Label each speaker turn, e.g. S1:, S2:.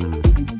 S1: Thank you.